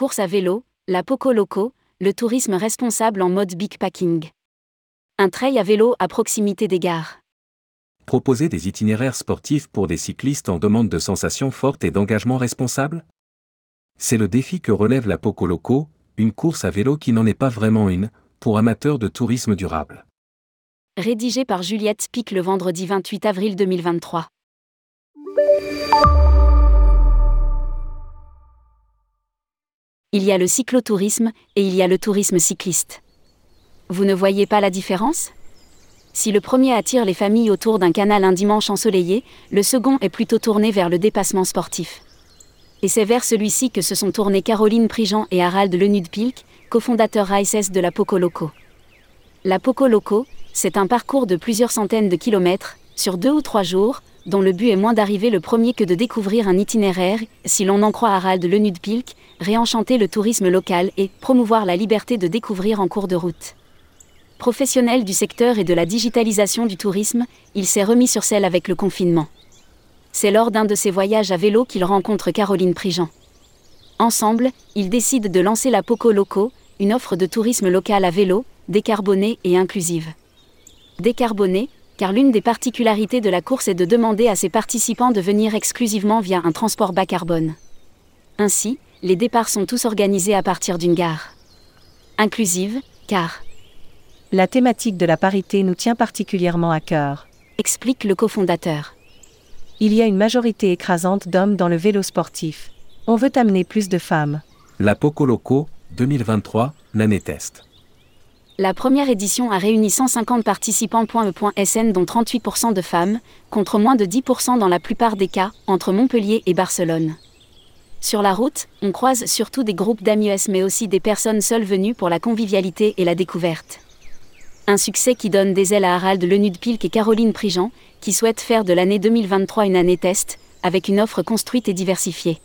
course à vélo, la Poco Loco, le tourisme responsable en mode big packing. Un trail à vélo à proximité des gares. Proposer des itinéraires sportifs pour des cyclistes en demande de sensations fortes et d'engagement responsable? C'est le défi que relève la Poco Loco, une course à vélo qui n'en est pas vraiment une, pour amateurs de tourisme durable. Rédigé par Juliette Spic le vendredi 28 avril 2023. Il y a le cyclotourisme et il y a le tourisme cycliste. Vous ne voyez pas la différence? Si le premier attire les familles autour d'un canal un dimanche ensoleillé, le second est plutôt tourné vers le dépassement sportif. Et c'est vers celui-ci que se sont tournés Caroline Prigent et Harald Lenudpilk, cofondateurs ASS de la Poco Loco. La Poco Loco, c'est un parcours de plusieurs centaines de kilomètres, sur deux ou trois jours, dont le but est moins d'arriver le premier que de découvrir un itinéraire, si l'on en croit Harald Lenudpilk, réenchanter le tourisme local et promouvoir la liberté de découvrir en cours de route. Professionnel du secteur et de la digitalisation du tourisme, il s'est remis sur selle avec le confinement. C'est lors d'un de ses voyages à vélo qu'il rencontre Caroline Prigent. Ensemble, ils décident de lancer la Poco Loco, une offre de tourisme local à vélo, décarbonée et inclusive. Décarbonée, car l'une des particularités de la course est de demander à ses participants de venir exclusivement via un transport bas carbone. Ainsi, les départs sont tous organisés à partir d'une gare. Inclusive, car La thématique de la parité nous tient particulièrement à cœur. explique le cofondateur. Il y a une majorité écrasante d'hommes dans le vélo sportif. On veut amener plus de femmes. La Poco Loco, 2023, l'année test. La première édition a réuni 150 participants. .e.sn dont 38% de femmes, contre moins de 10% dans la plupart des cas, entre Montpellier et Barcelone. Sur la route, on croise surtout des groupes d'amis mais aussi des personnes seules venues pour la convivialité et la découverte. Un succès qui donne des ailes à Harald Lenudpilk et Caroline Prigent, qui souhaitent faire de l'année 2023 une année test, avec une offre construite et diversifiée.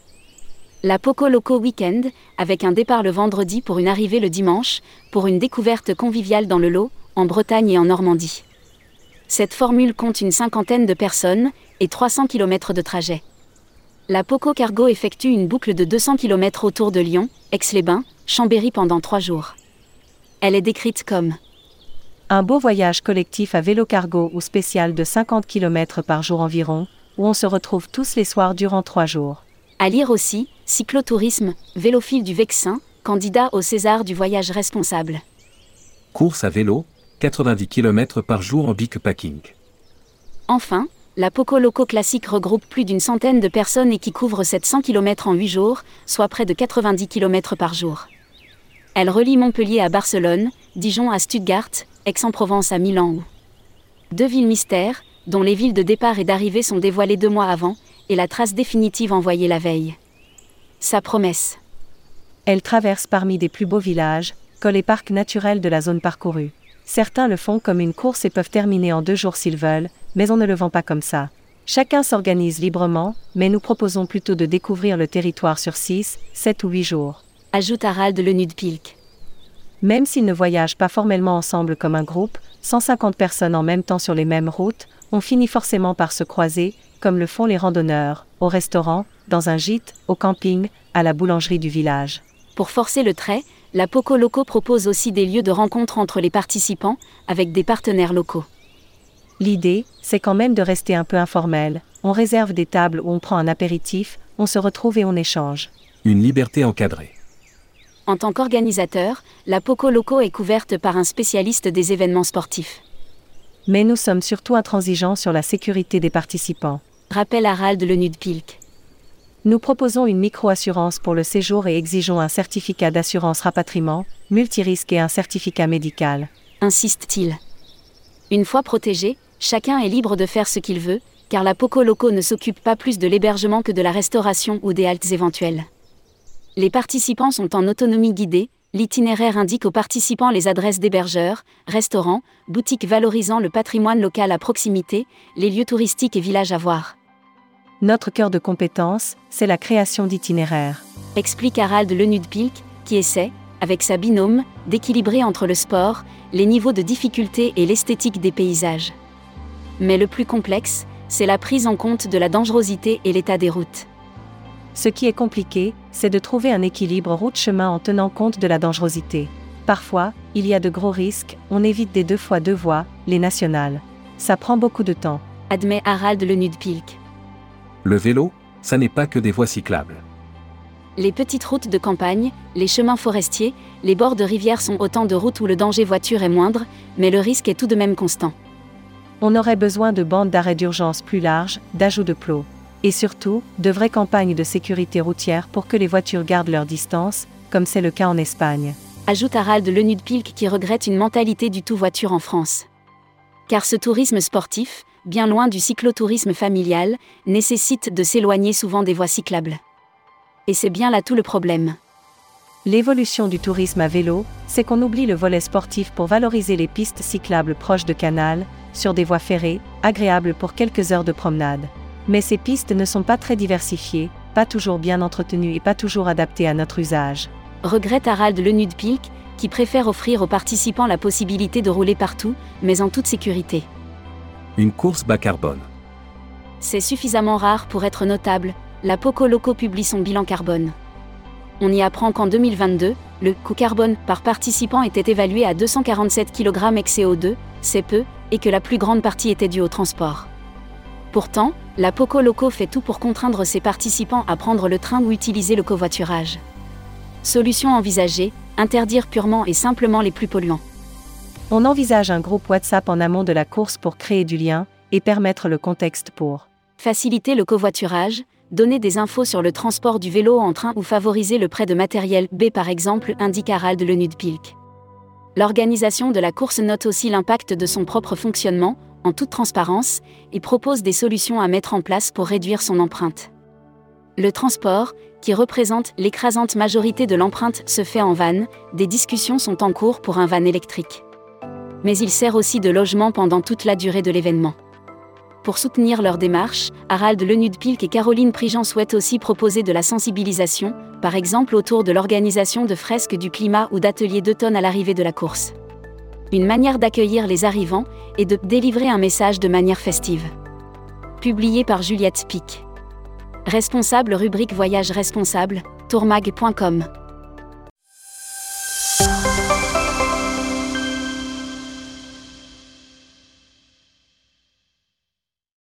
La Poco Loco Weekend, avec un départ le vendredi pour une arrivée le dimanche, pour une découverte conviviale dans le lot, en Bretagne et en Normandie. Cette formule compte une cinquantaine de personnes et 300 km de trajet. La Poco Cargo effectue une boucle de 200 km autour de Lyon, Aix-les-Bains, Chambéry pendant trois jours. Elle est décrite comme Un beau voyage collectif à vélo cargo ou spécial de 50 km par jour environ, où on se retrouve tous les soirs durant trois jours. À lire aussi, cyclotourisme, vélophile du Vexin, candidat au César du voyage responsable. Course à vélo, 90 km par jour en big packing. Enfin, la Poco Loco classique regroupe plus d'une centaine de personnes et qui couvre 700 km en 8 jours, soit près de 90 km par jour. Elle relie Montpellier à Barcelone, Dijon à Stuttgart, Aix-en-Provence à Milan ou deux villes mystères, dont les villes de départ et d'arrivée sont dévoilées deux mois avant, et la trace définitive envoyée la veille. Sa promesse. Elle traverse parmi des plus beaux villages, que les parcs naturels de la zone parcourue. Certains le font comme une course et peuvent terminer en deux jours s'ils veulent, mais on ne le vend pas comme ça. Chacun s'organise librement, mais nous proposons plutôt de découvrir le territoire sur 6, 7 ou 8 jours. Ajoute Harald Lenudpilk. Même s'ils ne voyagent pas formellement ensemble comme un groupe, 150 personnes en même temps sur les mêmes routes, on finit forcément par se croiser, comme le font les randonneurs, au restaurant, dans un gîte, au camping, à la boulangerie du village. Pour forcer le trait, la Poco Loco propose aussi des lieux de rencontre entre les participants, avec des partenaires locaux. L'idée, c'est quand même de rester un peu informel. On réserve des tables où on prend un apéritif, on se retrouve et on échange. Une liberté encadrée. En tant qu'organisateur, la Poco Loco est couverte par un spécialiste des événements sportifs. Mais nous sommes surtout intransigeants sur la sécurité des participants. Rappelle Harald Lenudpilk. Nous proposons une micro-assurance pour le séjour et exigeons un certificat d'assurance rapatriement, multirisque et un certificat médical. insiste-t-il. Une fois protégé, chacun est libre de faire ce qu'il veut, car la Poco Loco ne s'occupe pas plus de l'hébergement que de la restauration ou des haltes éventuelles. Les participants sont en autonomie guidée, l'itinéraire indique aux participants les adresses d'hébergeurs, restaurants, boutiques valorisant le patrimoine local à proximité, les lieux touristiques et villages à voir. Notre cœur de compétence, c'est la création d'itinéraires. Explique Harald Lenudpilk, qui essaie, avec sa binôme, d'équilibrer entre le sport, les niveaux de difficulté et l'esthétique des paysages. Mais le plus complexe, c'est la prise en compte de la dangerosité et l'état des routes. Ce qui est compliqué, c'est de trouver un équilibre route-chemin en tenant compte de la dangerosité. Parfois, il y a de gros risques, on évite des deux fois deux voies, les nationales. Ça prend beaucoup de temps. Admet Harald Le Nudpilk. Le vélo, ça n'est pas que des voies cyclables. Les petites routes de campagne, les chemins forestiers, les bords de rivières sont autant de routes où le danger voiture est moindre, mais le risque est tout de même constant. On aurait besoin de bandes d'arrêt d'urgence plus larges, d'ajouts de plots. Et surtout, de vraies campagnes de sécurité routière pour que les voitures gardent leur distance, comme c'est le cas en Espagne. Ajoute Harald Le Nudpilk qui regrette une mentalité du tout voiture en France. Car ce tourisme sportif, bien loin du cyclotourisme familial, nécessite de s'éloigner souvent des voies cyclables. Et c'est bien là tout le problème. L'évolution du tourisme à vélo, c'est qu'on oublie le volet sportif pour valoriser les pistes cyclables proches de canal, sur des voies ferrées, agréables pour quelques heures de promenade. Mais ces pistes ne sont pas très diversifiées, pas toujours bien entretenues et pas toujours adaptées à notre usage. Regrette Harald Le Nudpilk, qui préfère offrir aux participants la possibilité de rouler partout, mais en toute sécurité. Une course bas carbone. C'est suffisamment rare pour être notable, la Poco Loco publie son bilan carbone. On y apprend qu'en 2022, le coût carbone par participant était évalué à 247 kg ex CO2, c'est peu, et que la plus grande partie était due au transport. Pourtant, la Poco Loco fait tout pour contraindre ses participants à prendre le train ou utiliser le covoiturage. Solution envisagée, interdire purement et simplement les plus polluants. On envisage un groupe WhatsApp en amont de la course pour créer du lien et permettre le contexte pour faciliter le covoiturage, donner des infos sur le transport du vélo en train ou favoriser le prêt de matériel B par exemple, indique Harald Le Nudpilk. L'organisation de la course note aussi l'impact de son propre fonctionnement, en toute transparence, et propose des solutions à mettre en place pour réduire son empreinte. Le transport, qui représente l'écrasante majorité de l'empreinte, se fait en van, des discussions sont en cours pour un van électrique. Mais il sert aussi de logement pendant toute la durée de l'événement. Pour soutenir leur démarche, Harald Lenudpilk et Caroline Prigent souhaitent aussi proposer de la sensibilisation, par exemple autour de l'organisation de fresques du climat ou d'ateliers d'automne à l'arrivée de la course. Une manière d'accueillir les arrivants et de délivrer un message de manière festive. Publié par Juliette Pic. Responsable rubrique Voyage responsable, tourmag.com.